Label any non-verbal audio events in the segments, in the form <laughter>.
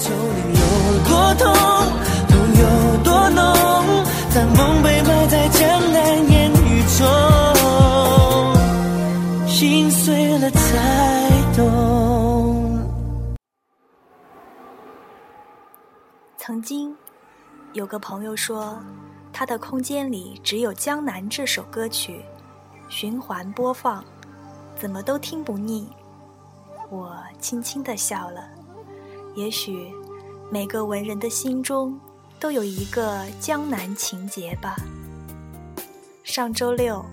丛林有多痛，痛有多浓，残梦被埋在江南烟雨中，心碎了才懂。曾经有个朋友说，他的空间里只有《江南》这首歌曲，循环播放，怎么都听不腻。我轻轻地笑了。也许每个文人的心中都有一个江南情节吧。上周六，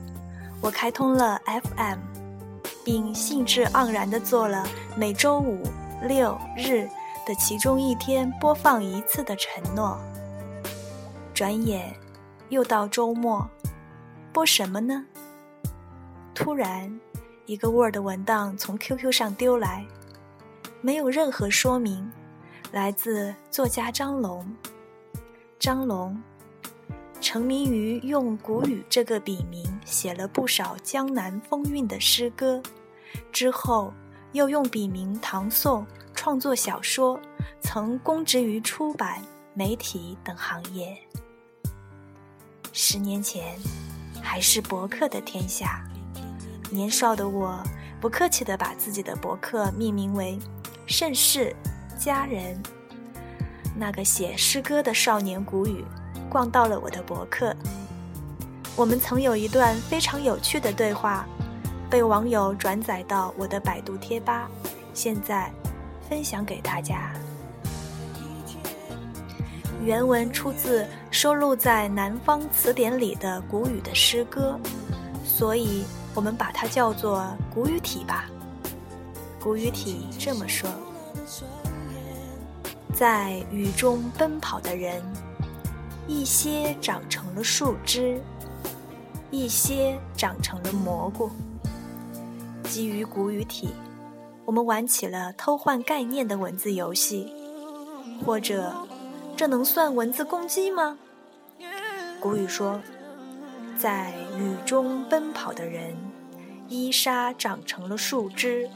我开通了 FM，并兴致盎然地做了每周五六日的其中一天播放一次的承诺。转眼又到周末，播什么呢？突然，一个 Word 文档从 QQ 上丢来。没有任何说明，来自作家张龙。张龙成名于用谷雨这个笔名写了不少江南风韵的诗歌，之后又用笔名唐宋创作小说，曾供职于出版、媒体等行业。十年前，还是博客的天下，年少的我不客气地把自己的博客命名为。盛世佳人，那个写诗歌的少年谷雨，逛到了我的博客。我们曾有一段非常有趣的对话，被网友转载到我的百度贴吧，现在分享给大家。原文出自收录在《南方词典》里的谷雨的诗歌，所以我们把它叫做“谷雨体”吧。古语体这么说：在雨中奔跑的人，一些长成了树枝，一些长成了蘑菇。基于古语体，我们玩起了偷换概念的文字游戏，或者，这能算文字攻击吗？古语说：在雨中奔跑的人，衣纱长成了树枝。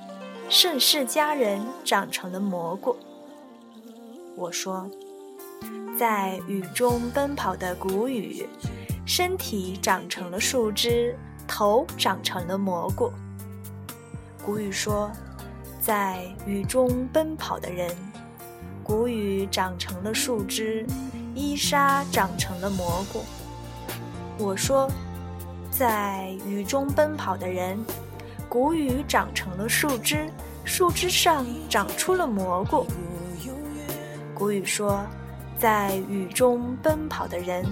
盛世佳人长成了蘑菇。我说，在雨中奔跑的谷雨，身体长成了树枝，头长成了蘑菇。谷雨说，在雨中奔跑的人，谷雨长成了树枝，衣纱长成了蘑菇。我说，在雨中奔跑的人。谷雨长成了树枝，树枝上长出了蘑菇。谷雨说：“在雨中奔跑的人，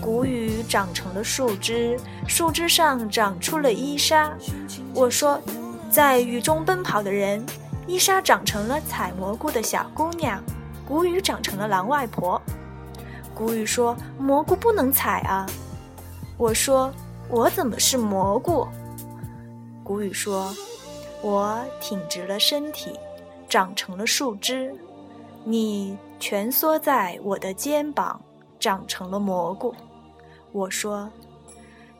谷雨长成了树枝，树枝上长出了衣纱。”我说：“在雨中奔跑的人，衣纱长成了采蘑菇的小姑娘，谷雨长成了狼外婆。”谷雨说：“蘑菇不能采啊。”我说：“我怎么是蘑菇？”古语说：“我挺直了身体，长成了树枝；你蜷缩在我的肩膀，长成了蘑菇。”我说：“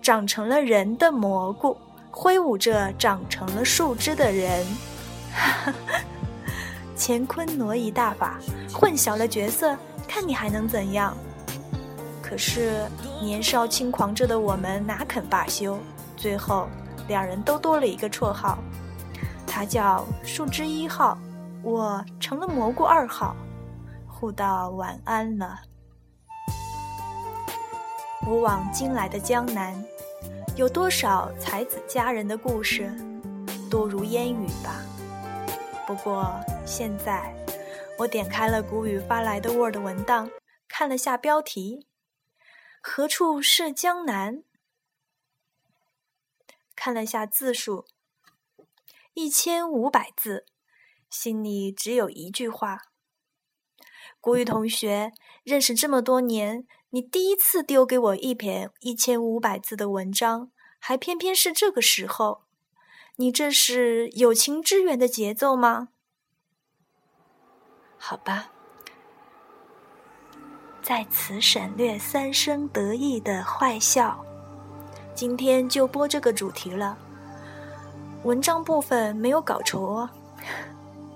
长成了人的蘑菇，挥舞着长成了树枝的人。”哈 <laughs> 哈乾坤挪移大法，混淆了角色，看你还能怎样？可是年少轻狂着的我们哪肯罢休？最后。两人都多了一个绰号，他叫树枝一号，我成了蘑菇二号，互道晚安了。古往今来的江南，有多少才子佳人的故事，多如烟雨吧。不过现在，我点开了谷雨发来的 Word 文档，看了下标题：何处是江南？看了下字数，一千五百字，心里只有一句话：谷雨同学，认识这么多年，你第一次丢给我一篇一千五百字的文章，还偏偏是这个时候，你这是友情支援的节奏吗？好吧，在此省略三声得意的坏笑。今天就播这个主题了，文章部分没有稿酬哦。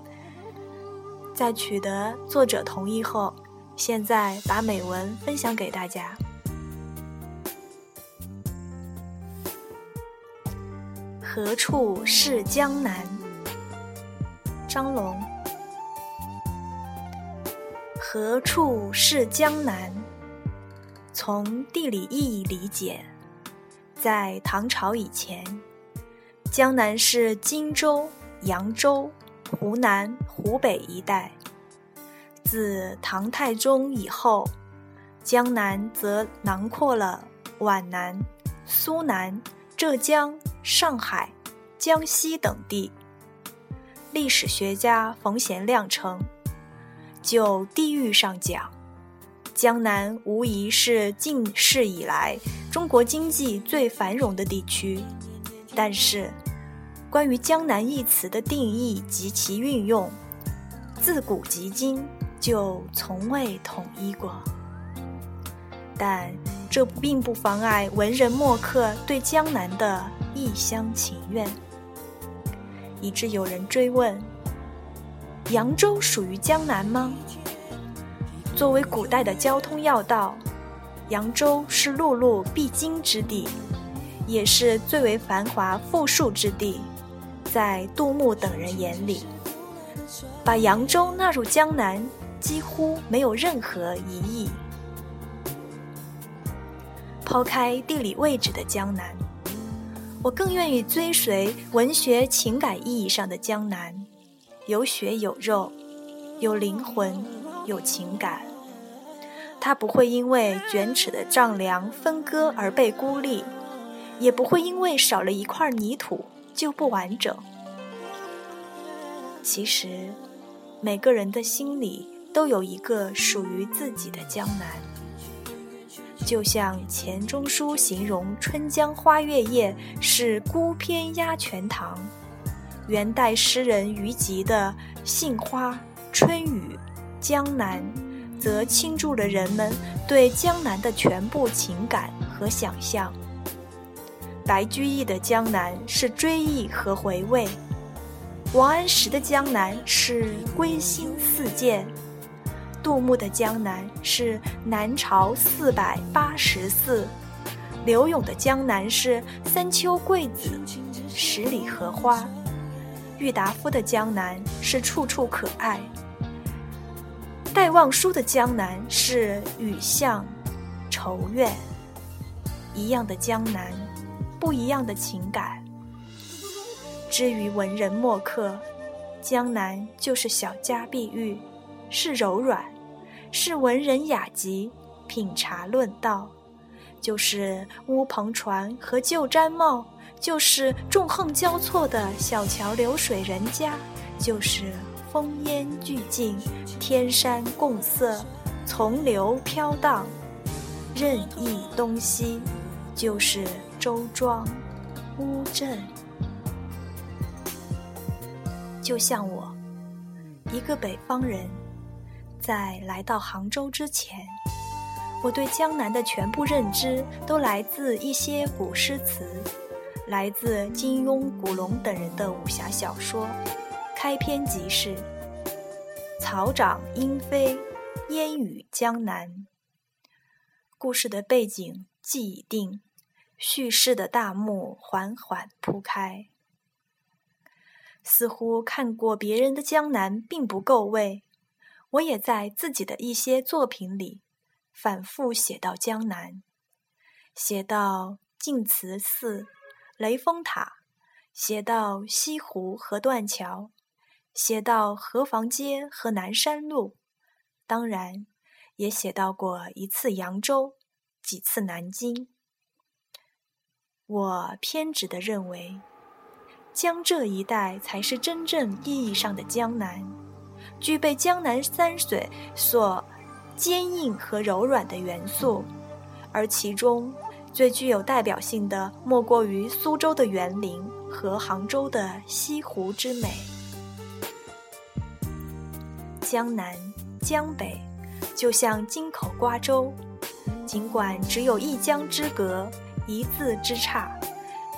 <laughs> 在取得作者同意后，现在把美文分享给大家。何处是江南？张龙。何处是江南？从地理意义理解，在唐朝以前，江南是荆州、扬州、湖南、湖北一带。自唐太宗以后，江南则囊括了皖南、苏南、浙江、上海、江西等地。历史学家冯贤亮称。就地域上讲，江南无疑是近世以来中国经济最繁荣的地区。但是，关于“江南”一词的定义及其运用，自古及今就从未统一过。但这并不妨碍文人墨客对江南的一厢情愿，以致有人追问。扬州属于江南吗？作为古代的交通要道，扬州是陆路必经之地，也是最为繁华富庶之地。在杜牧等人眼里，把扬州纳入江南几乎没有任何疑义。抛开地理位置的江南，我更愿意追随文学情感意义上的江南。有血有肉，有灵魂，有情感。它不会因为卷尺的丈量分割而被孤立，也不会因为少了一块泥土就不完整。其实，每个人的心里都有一个属于自己的江南。就像钱钟书形容《春江花月夜》是孤篇压全唐。元代诗人于吉的《杏花》《春雨》《江南》，则倾注了人们对江南的全部情感和想象。白居易的江南是追忆和回味，王安石的江南是归心似箭，杜牧的江南是南朝四百八十寺，柳永的江南是三秋桂子，十里荷花。郁达夫的江南是处处可爱，戴望舒的江南是雨巷、愁怨。一样的江南，不一样的情感。至于文人墨客，江南就是小家碧玉，是柔软，是文人雅集，品茶论道，就是乌篷船和旧毡帽。就是纵横交错的小桥流水人家，就是烽烟俱静，天山共色，从流飘荡，任意东西，就是周庄、乌镇。就像我，一个北方人，在来到杭州之前，我对江南的全部认知都来自一些古诗词。来自金庸、古龙等人的武侠小说，开篇即是“草长莺飞，烟雨江南”。故事的背景既已定，叙事的大幕缓缓铺开。似乎看过别人的江南并不够味，我也在自己的一些作品里反复写到江南，写到晋祠寺。雷峰塔，写到西湖和断桥，写到河坊街和南山路，当然也写到过一次扬州，几次南京。我偏执地认为，江浙一带才是真正意义上的江南，具备江南山水所坚硬和柔软的元素，而其中。最具有代表性的，莫过于苏州的园林和杭州的西湖之美。江南、江北，就像京口瓜洲，尽管只有一江之隔、一字之差，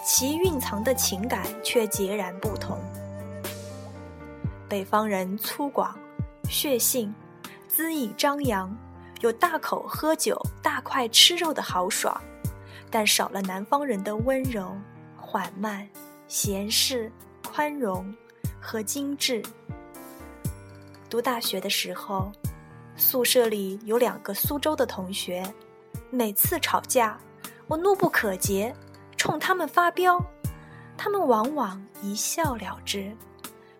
其蕴藏的情感却截然不同。北方人粗犷、血性，恣意张扬，有大口喝酒、大块吃肉的豪爽，但少了南方人的温柔、缓慢、闲适、宽容和精致。读大学的时候，宿舍里有两个苏州的同学，每次吵架，我怒不可遏，冲他们发飙，他们往往一笑了之。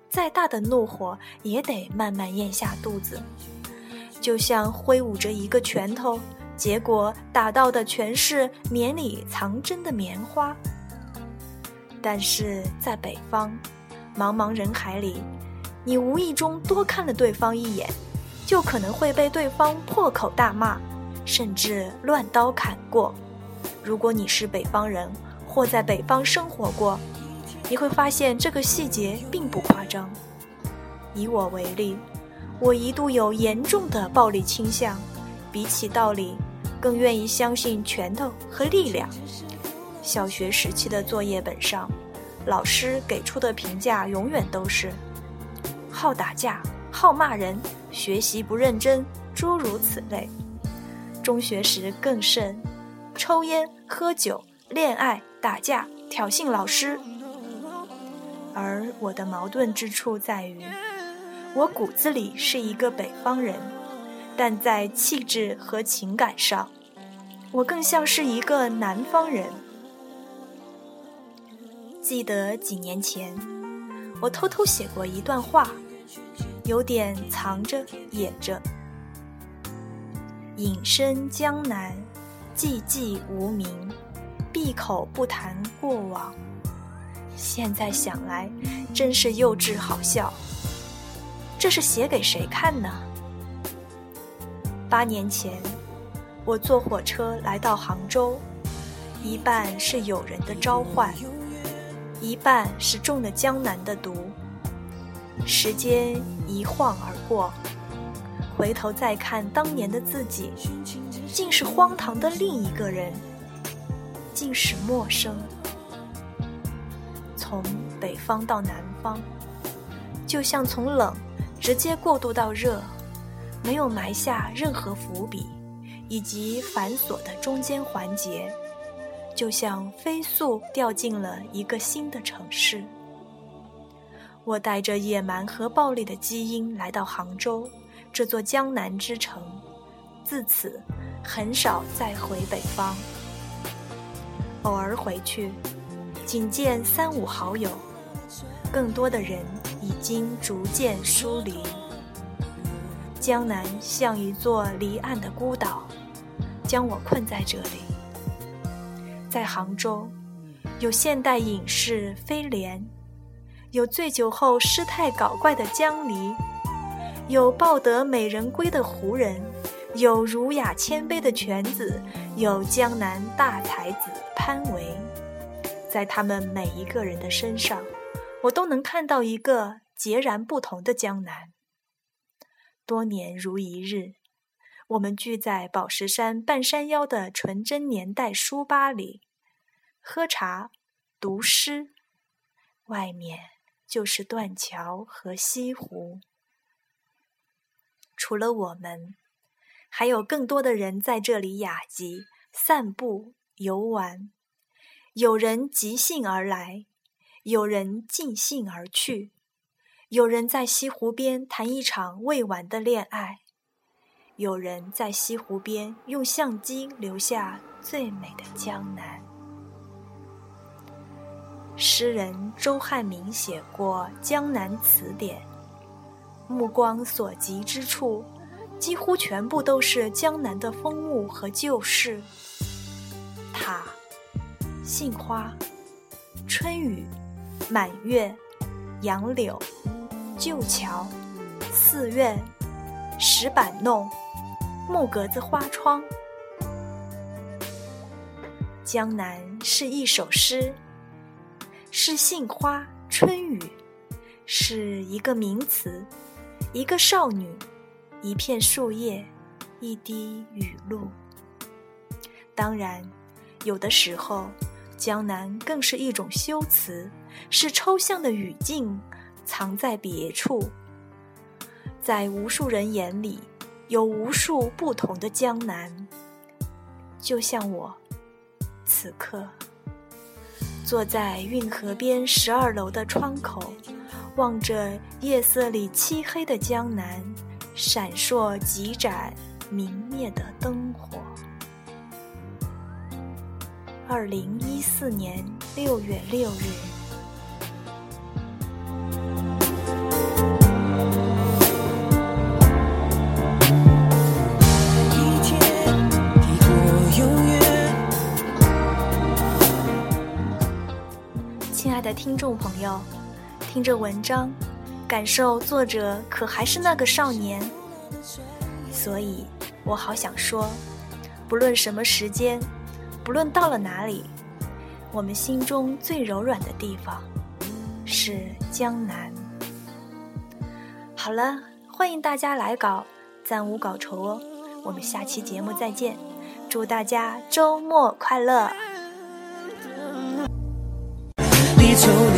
再大的怒火也得慢慢咽下肚子，就像挥舞着一个拳头，结果打到的全是棉里藏针的棉花。但是在北方，茫茫人海里，你无意中多看了对方一眼，就可能会被对方破口大骂，甚至乱刀砍过。如果你是北方人，或在北方生活过，你会发现这个细节并不夸张。以我为例，我一度有严重的暴力倾向，比起道理，更愿意相信拳头和力量。小学时期的作业本上，老师给出的评价永远都是：好打架、好骂人、学习不认真，诸如此类。中学时更甚，抽烟、喝酒、恋爱、打架、挑衅老师。而我的矛盾之处在于，我骨子里是一个北方人，但在气质和情感上，我更像是一个南方人。记得几年前，我偷偷写过一段话，有点藏着掩着。隐身江南，寂寂无名，闭口不谈过往。现在想来，真是幼稚好笑。这是写给谁看呢？八年前，我坐火车来到杭州，一半是友人的召唤，一半是中了江南的毒。时间一晃而过，回头再看当年的自己，竟是荒唐的另一个人，竟是陌生。从北方到南方，就像从冷直接过渡到热，没有埋下任何伏笔以及繁琐的中间环节，就像飞速掉进了一个新的城市。我带着野蛮和暴力的基因来到杭州这座江南之城，自此很少再回北方，偶尔回去。仅见三五好友，更多的人已经逐渐疏离。江南像一座离岸的孤岛，将我困在这里。在杭州，有现代隐士飞廉，有醉酒后失态搞怪的江离，有抱得美人归的胡人，有儒雅谦卑的犬子，有江南大才子潘维。在他们每一个人的身上，我都能看到一个截然不同的江南。多年如一日，我们聚在宝石山半山腰的纯真年代书吧里，喝茶、读诗，外面就是断桥和西湖。除了我们，还有更多的人在这里雅集、散步、游玩。有人即兴而来，有人尽兴而去，有人在西湖边谈一场未完的恋爱，有人在西湖边用相机留下最美的江南。诗人周汉民写过《江南词典》，目光所及之处，几乎全部都是江南的风物和旧事。塔。杏花、春雨、满月、杨柳、旧桥、寺院、石板弄、木格子花窗。江南是一首诗，是杏花、春雨，是一个名词，一个少女，一片树叶，一滴雨露。当然，有的时候。江南更是一种修辞，是抽象的语境，藏在别处。在无数人眼里，有无数不同的江南。就像我，此刻坐在运河边十二楼的窗口，望着夜色里漆黑的江南，闪烁几盏明灭的灯火。二零一四年六月六日。听众朋友，听着文章，感受作者可还是那个少年。所以我好想说，不论什么时间，不论到了哪里，我们心中最柔软的地方是江南。好了，欢迎大家来稿，暂无稿酬哦。我们下期节目再见，祝大家周末快乐。愁